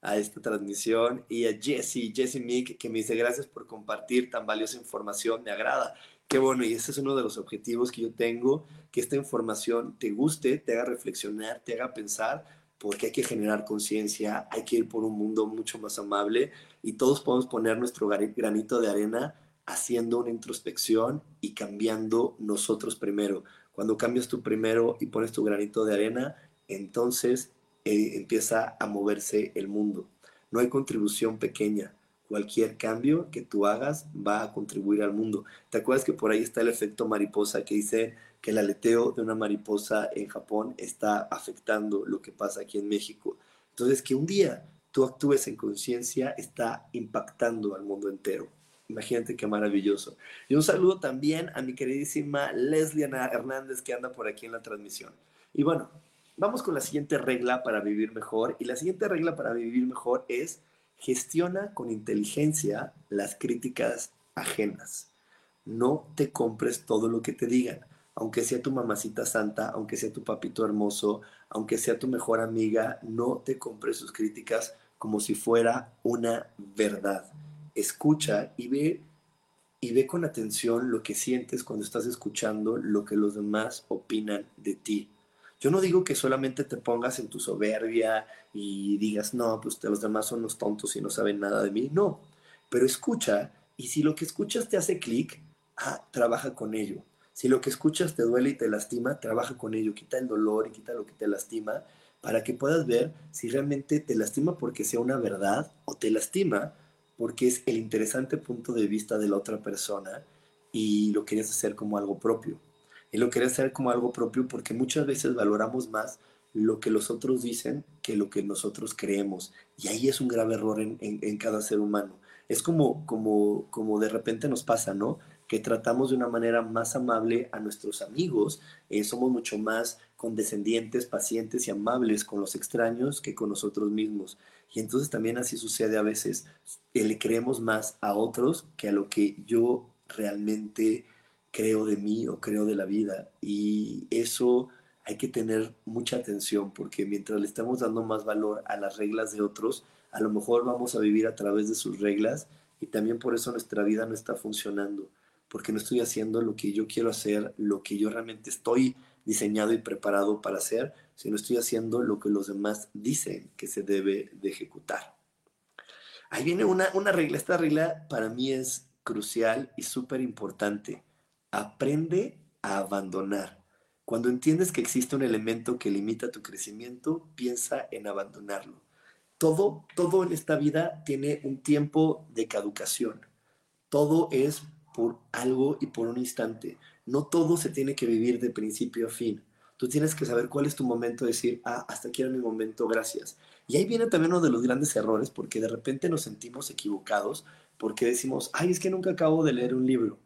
a esta transmisión y a Jesse, Jesse Mick, que me dice gracias por compartir tan valiosa información, me agrada. Qué bueno, y ese es uno de los objetivos que yo tengo, que esta información te guste, te haga reflexionar, te haga pensar porque hay que generar conciencia, hay que ir por un mundo mucho más amable y todos podemos poner nuestro granito de arena haciendo una introspección y cambiando nosotros primero. Cuando cambias tú primero y pones tu granito de arena, entonces eh, empieza a moverse el mundo. No hay contribución pequeña. Cualquier cambio que tú hagas va a contribuir al mundo. ¿Te acuerdas que por ahí está el efecto mariposa que dice que el aleteo de una mariposa en Japón está afectando lo que pasa aquí en México. Entonces, que un día tú actúes en conciencia está impactando al mundo entero. Imagínate qué maravilloso. Y un saludo también a mi queridísima Leslie Hernández que anda por aquí en la transmisión. Y bueno, vamos con la siguiente regla para vivir mejor. Y la siguiente regla para vivir mejor es gestiona con inteligencia las críticas ajenas. No te compres todo lo que te digan aunque sea tu mamacita santa, aunque sea tu papito hermoso, aunque sea tu mejor amiga, no te compres sus críticas como si fuera una verdad. Escucha y ve y ve con atención lo que sientes cuando estás escuchando lo que los demás opinan de ti. Yo no digo que solamente te pongas en tu soberbia y digas, no, pues los demás son los tontos y no saben nada de mí. No, pero escucha y si lo que escuchas te hace clic, ah, trabaja con ello. Si lo que escuchas te duele y te lastima, trabaja con ello, quita el dolor y quita lo que te lastima para que puedas ver si realmente te lastima porque sea una verdad o te lastima porque es el interesante punto de vista de la otra persona y lo querías hacer como algo propio. Y lo querías hacer como algo propio porque muchas veces valoramos más lo que los otros dicen que lo que nosotros creemos. Y ahí es un grave error en, en cada ser humano. Es como, como, como de repente nos pasa, ¿no? que tratamos de una manera más amable a nuestros amigos, eh, somos mucho más condescendientes, pacientes y amables con los extraños que con nosotros mismos. Y entonces también así sucede a veces, que le creemos más a otros que a lo que yo realmente creo de mí o creo de la vida. Y eso hay que tener mucha atención porque mientras le estamos dando más valor a las reglas de otros, a lo mejor vamos a vivir a través de sus reglas y también por eso nuestra vida no está funcionando, porque no estoy haciendo lo que yo quiero hacer, lo que yo realmente estoy diseñado y preparado para hacer, sino estoy haciendo lo que los demás dicen que se debe de ejecutar. Ahí viene una, una regla, esta regla para mí es crucial y súper importante. Aprende a abandonar. Cuando entiendes que existe un elemento que limita tu crecimiento, piensa en abandonarlo todo, todo en esta vida tiene un tiempo de caducación. Todo es por algo y por un instante. No todo se tiene que vivir de principio a fin. Tú tienes que saber cuál es tu momento, decir, ah, hasta aquí era mi momento, gracias. Y ahí viene también uno de los grandes errores, porque de repente nos sentimos equivocados, porque decimos, ay, es que nunca acabo de leer un libro.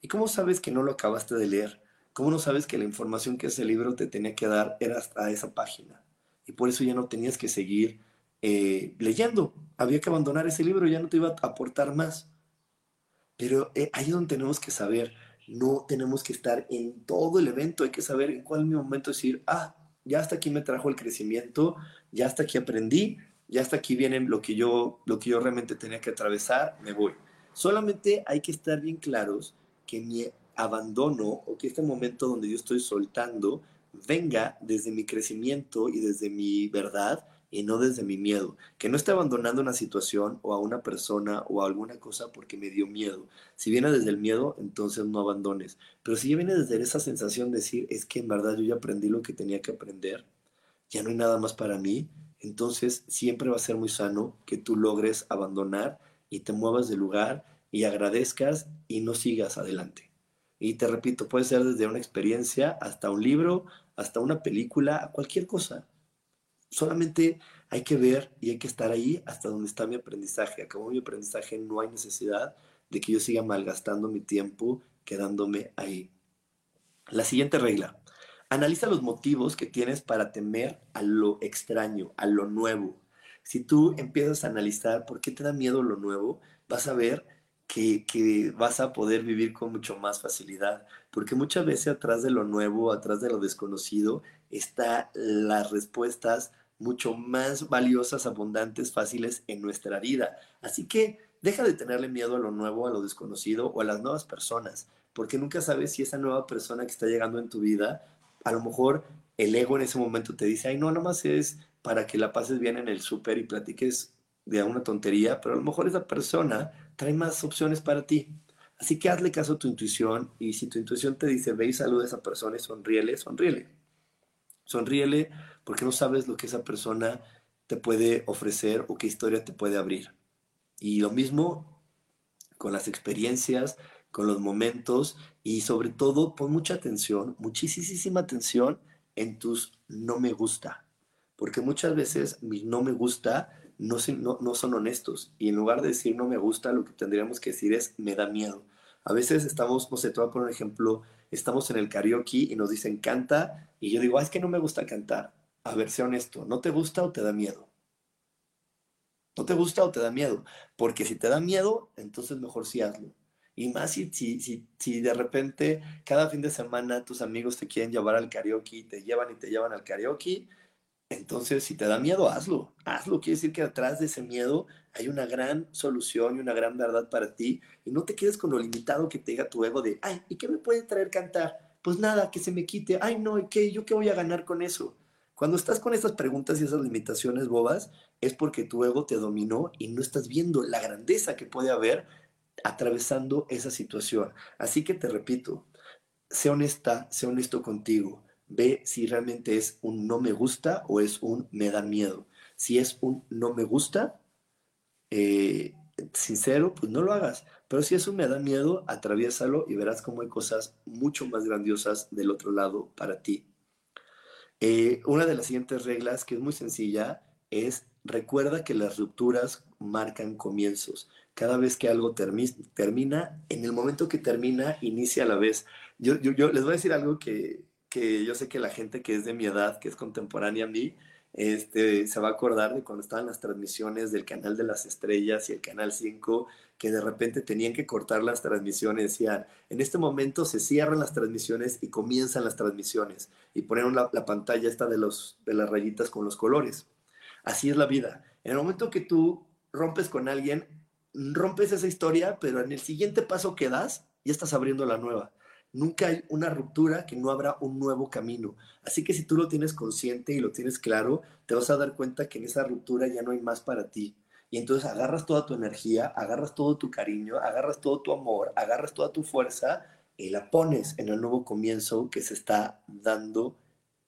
¿Y cómo sabes que no lo acabaste de leer? ¿Cómo no sabes que la información que ese libro te tenía que dar era hasta esa página? Y por eso ya no tenías que seguir eh, leyendo. Había que abandonar ese libro, ya no te iba a aportar más. Pero eh, ahí es donde tenemos que saber, no tenemos que estar en todo el evento, hay que saber en cuál momento decir, ah, ya hasta aquí me trajo el crecimiento, ya hasta aquí aprendí, ya hasta aquí viene lo que yo, lo que yo realmente tenía que atravesar, me voy. Solamente hay que estar bien claros que mi abandono o que este momento donde yo estoy soltando venga desde mi crecimiento y desde mi verdad y no desde mi miedo. Que no esté abandonando una situación o a una persona o a alguna cosa porque me dio miedo. Si viene desde el miedo, entonces no abandones. Pero si viene desde esa sensación de decir, es que en verdad yo ya aprendí lo que tenía que aprender, ya no hay nada más para mí, entonces siempre va a ser muy sano que tú logres abandonar y te muevas del lugar y agradezcas y no sigas adelante. Y te repito, puede ser desde una experiencia hasta un libro, hasta una película, cualquier cosa solamente hay que ver y hay que estar ahí hasta donde está mi aprendizaje. Acabó mi aprendizaje, no hay necesidad de que yo siga malgastando mi tiempo quedándome ahí. La siguiente regla. Analiza los motivos que tienes para temer a lo extraño, a lo nuevo. Si tú empiezas a analizar por qué te da miedo lo nuevo, vas a ver que, vas a poder vivir con mucho más facilidad. Porque muchas veces atrás de lo nuevo, atrás de lo desconocido, están las respuestas mucho más valiosas, abundantes, fáciles en nuestra vida. Así que deja de tenerle miedo a lo nuevo, a lo desconocido o a las nuevas personas, porque nunca sabes si esa nueva persona que está llegando en tu vida, a lo mejor el ego en ese momento te dice, ay, no, nomás es para que la pases bien en el súper y platiques de una tontería, pero a lo mejor esa persona trae más opciones para ti. Así que hazle caso a tu intuición y si tu intuición te dice, ve y saluda a esa persona y sonríele, sonríele. Sonríele porque no sabes lo que esa persona te puede ofrecer o qué historia te puede abrir. Y lo mismo con las experiencias, con los momentos y sobre todo pon mucha atención, muchísima atención en tus no me gusta. Porque muchas veces mis no me gusta no, son honestos y en lugar de decir no me gusta, lo que tendríamos que decir es me da miedo. A veces estamos, no sé, te voy a poner un ejemplo, estamos en el karaoke y nos dicen canta y yo digo, es que no me gusta cantar a ver, sé honesto, ¿no te gusta o te da miedo? ¿No te gusta o te da miedo? Porque si te da miedo, entonces mejor sí hazlo. Y más si, si, si, si de repente cada fin de semana tus amigos te quieren llevar al karaoke, te llevan y te llevan al karaoke, entonces si te da miedo, hazlo. Hazlo. Quiere decir que atrás de ese miedo hay una gran solución y una gran verdad para ti. Y no te quedes con lo limitado que te diga tu ego de, ay, ¿y qué me puede traer cantar? Pues nada, que se me quite. Ay, no, ¿qué? ¿Yo qué voy a ganar con eso? Cuando estás con esas preguntas y esas limitaciones bobas, es porque tu ego te dominó y no estás viendo la grandeza que puede haber atravesando esa situación. Así que te repito, sé honesta, sé honesto contigo. Ve si realmente es un no me gusta o es un me da miedo. Si es un no me gusta, eh, sincero, pues no lo hagas. Pero si es un me da miedo, atraviésalo y verás cómo hay cosas mucho más grandiosas del otro lado para ti. Eh, una de las siguientes reglas, que es muy sencilla, es recuerda que las rupturas marcan comienzos. cada vez que algo termina, en el momento que termina, inicia a la vez. Yo, yo, les voy a decir algo que, que yo sé que la gente que es de mi edad, que es contemporánea a mí, este, se va a acordar de cuando estaban las transmisiones del canal de las estrellas y el canal 5, que de repente tenían que cortar las transmisiones, decían, en este momento se cierran las transmisiones y comienzan las transmisiones, y ponieron la, la pantalla esta de, los, de las rayitas con los colores. Así es la vida. En el momento que tú rompes con alguien, rompes esa historia, pero en el siguiente paso que das, ya estás abriendo la nueva. Nunca hay una ruptura que no habrá un nuevo camino. Así que si tú lo tienes consciente y lo tienes claro, te vas a dar cuenta que en esa ruptura ya no hay más para ti. Y entonces agarras toda tu energía, agarras todo tu cariño, agarras todo tu amor, agarras toda tu fuerza y la pones en el nuevo comienzo que se está dando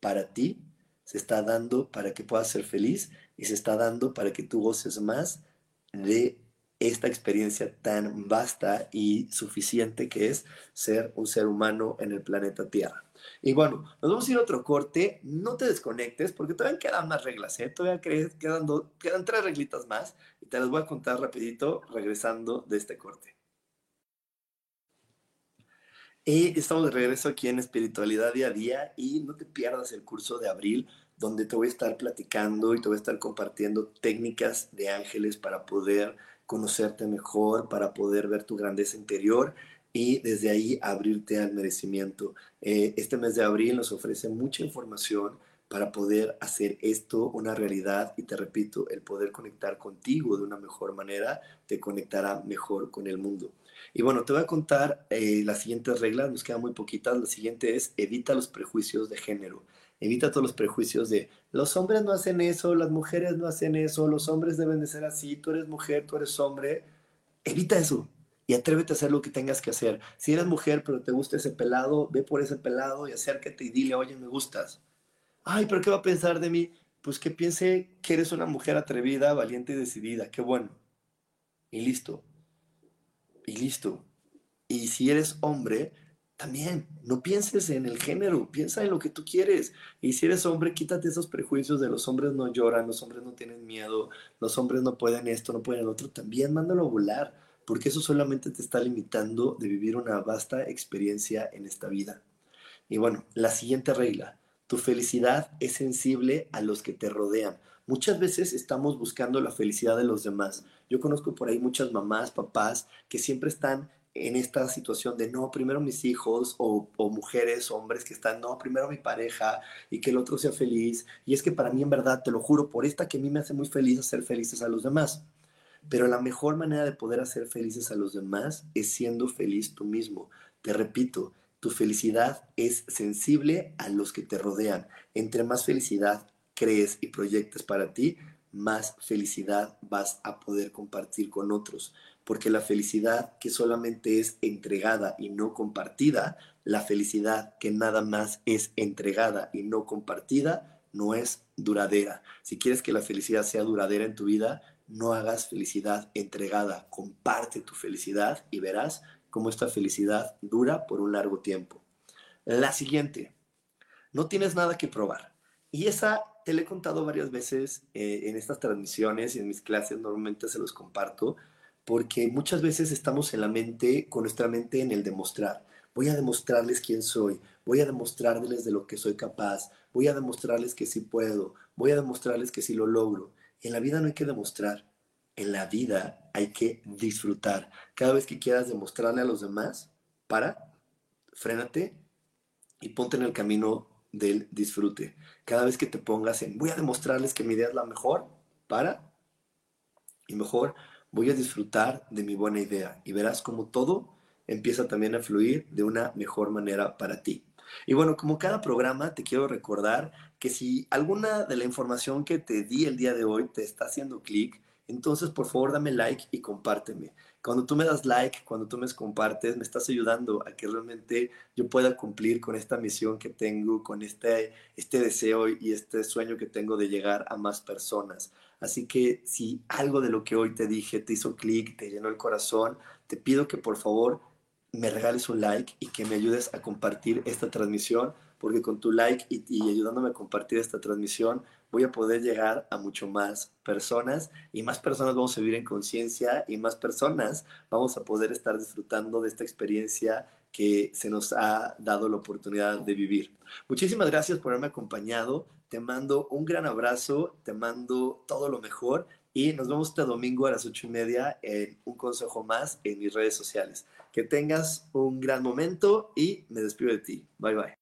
para ti, se está dando para que puedas ser feliz y se está dando para que tú goces más de esta experiencia tan vasta y suficiente que es ser un ser humano en el planeta Tierra. Y bueno, nos vamos a ir a otro corte. No te desconectes porque todavía quedan más reglas, ¿eh? Todavía quedan, quedan tres reglitas más y te las voy a contar rapidito regresando de este corte. Y estamos de regreso aquí en Espiritualidad Día a Día y no te pierdas el curso de abril donde te voy a estar platicando y te voy a estar compartiendo técnicas de ángeles para poder conocerte mejor, para poder ver tu grandeza interior y desde ahí abrirte al merecimiento. Eh, este mes de abril nos ofrece mucha información para poder hacer esto una realidad y te repito, el poder conectar contigo de una mejor manera te conectará mejor con el mundo. Y bueno, te voy a contar eh, las siguientes reglas, nos quedan muy poquitas. La siguiente es evita los prejuicios de género. Evita todos los prejuicios de los hombres no hacen eso, las mujeres no hacen eso, los hombres deben de ser así, tú eres mujer, tú eres hombre. Evita eso y atrévete a hacer lo que tengas que hacer. Si eres mujer pero te gusta ese pelado, ve por ese pelado y acércate y dile, oye, me gustas. Ay, pero ¿qué va a pensar de mí? Pues que piense que eres una mujer atrevida, valiente y decidida. Qué bueno. Y listo. Y listo. Y si eres hombre, también, no pienses en el género, piensa en lo que tú quieres. Y si eres hombre, quítate esos prejuicios de los hombres no lloran, los hombres no tienen miedo, los hombres no pueden esto, no pueden lo otro. También mándalo a volar, porque eso solamente te está limitando de vivir una vasta experiencia en esta vida. Y bueno, la siguiente regla, tu felicidad es sensible a los que te rodean. Muchas veces estamos buscando la felicidad de los demás. Yo conozco por ahí muchas mamás, papás que siempre están en esta situación de no, primero mis hijos o, mujeres, hombres que están, no, primero mi pareja y que el otro sea feliz. Y es que para mí en verdad, te lo juro, por esta que a mí me hace muy feliz hacer felices a los demás. Pero la mejor manera de poder hacer felices a los demás es siendo feliz tú mismo. Te repito, tu felicidad es sensible a los que te rodean. Entre más felicidad crees y proyectes para ti, más felicidad vas a poder compartir con otros porque la felicidad que solamente es entregada y no compartida, la felicidad que nada más es entregada y no compartida, no es duradera. Si quieres que la felicidad sea duradera en tu vida, no hagas felicidad entregada, comparte tu felicidad y verás cómo esta felicidad dura por un largo tiempo. La siguiente, no tienes nada que probar. Y esa te la he contado varias veces eh, en estas transmisiones y en mis clases, normalmente se los comparto porque muchas veces estamos en la mente, con nuestra mente en el demostrar. Voy a demostrarles quién soy, voy a demostrarles de lo que soy capaz, voy a demostrarles que sí puedo, voy a demostrarles que sí lo logro. En la vida no hay que demostrar, en la vida hay que disfrutar. Cada vez que quieras demostrarle a los demás, para, frénate y ponte en el camino del disfrute. Cada vez que te pongas en voy a demostrarles que mi idea es la mejor, para y mejor voy a disfrutar de mi buena idea y verás como todo empieza también a fluir de una mejor manera para ti. Y bueno, como cada programa, te quiero recordar que si alguna de la información que te di el día de hoy te está haciendo clic, entonces por favor dame like y compárteme. Cuando tú me das like, cuando tú me compartes, me estás ayudando a que realmente yo pueda cumplir con esta misión que tengo, con este, este deseo y este sueño que tengo de llegar a más personas. Así que si algo de lo que hoy te dije te hizo clic, te llenó el corazón, te pido que por favor me regales un like y que me ayudes a compartir esta transmisión, porque con tu like y, ayudándome a compartir esta transmisión voy a poder llegar a mucho más personas y más personas vamos a vivir en conciencia y más personas vamos a poder estar disfrutando de esta experiencia que se nos ha dado la oportunidad de vivir. Muchísimas gracias por haberme acompañado. Te mando un gran abrazo, te mando todo lo mejor y nos vemos este domingo a las ocho y media en un consejo más en mis redes sociales. Que tengas un gran momento y me despido de ti. Bye bye.